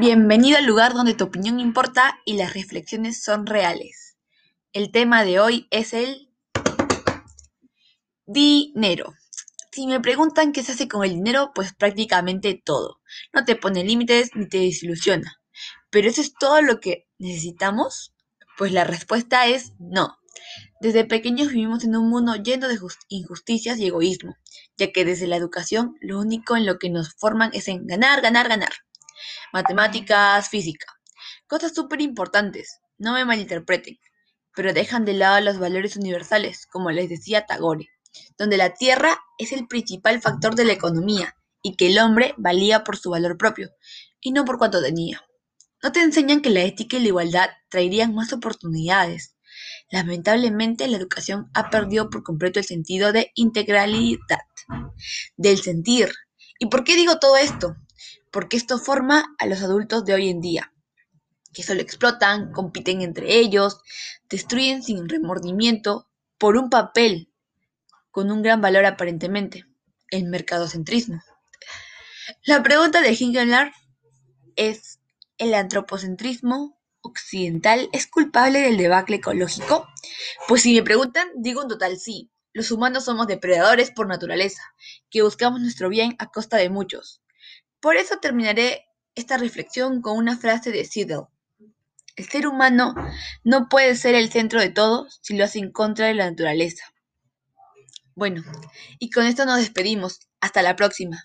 Bienvenido al lugar donde tu opinión importa y las reflexiones son reales. El tema de hoy es el dinero. Si me preguntan qué se hace con el dinero, pues prácticamente todo. No te pone límites ni te desilusiona. ¿Pero eso es todo lo que necesitamos? Pues la respuesta es no. Desde pequeños vivimos en un mundo lleno de injusticias y egoísmo, ya que desde la educación lo único en lo que nos forman es en ganar, ganar, ganar matemáticas, física. Cosas súper importantes, no me malinterpreten, pero dejan de lado los valores universales, como les decía Tagore, donde la tierra es el principal factor de la economía y que el hombre valía por su valor propio y no por cuanto tenía. No te enseñan que la ética y la igualdad traerían más oportunidades. Lamentablemente la educación ha perdido por completo el sentido de integralidad, del sentir. ¿Y por qué digo todo esto? Porque esto forma a los adultos de hoy en día, que solo explotan, compiten entre ellos, destruyen sin remordimiento por un papel con un gran valor aparentemente, el mercadocentrismo. La pregunta de Hingelar es, ¿el antropocentrismo occidental es culpable del debacle ecológico? Pues si me preguntan, digo un total sí. Los humanos somos depredadores por naturaleza, que buscamos nuestro bien a costa de muchos. Por eso terminaré esta reflexión con una frase de Siddle. El ser humano no puede ser el centro de todo si lo hace en contra de la naturaleza. Bueno, y con esto nos despedimos. Hasta la próxima.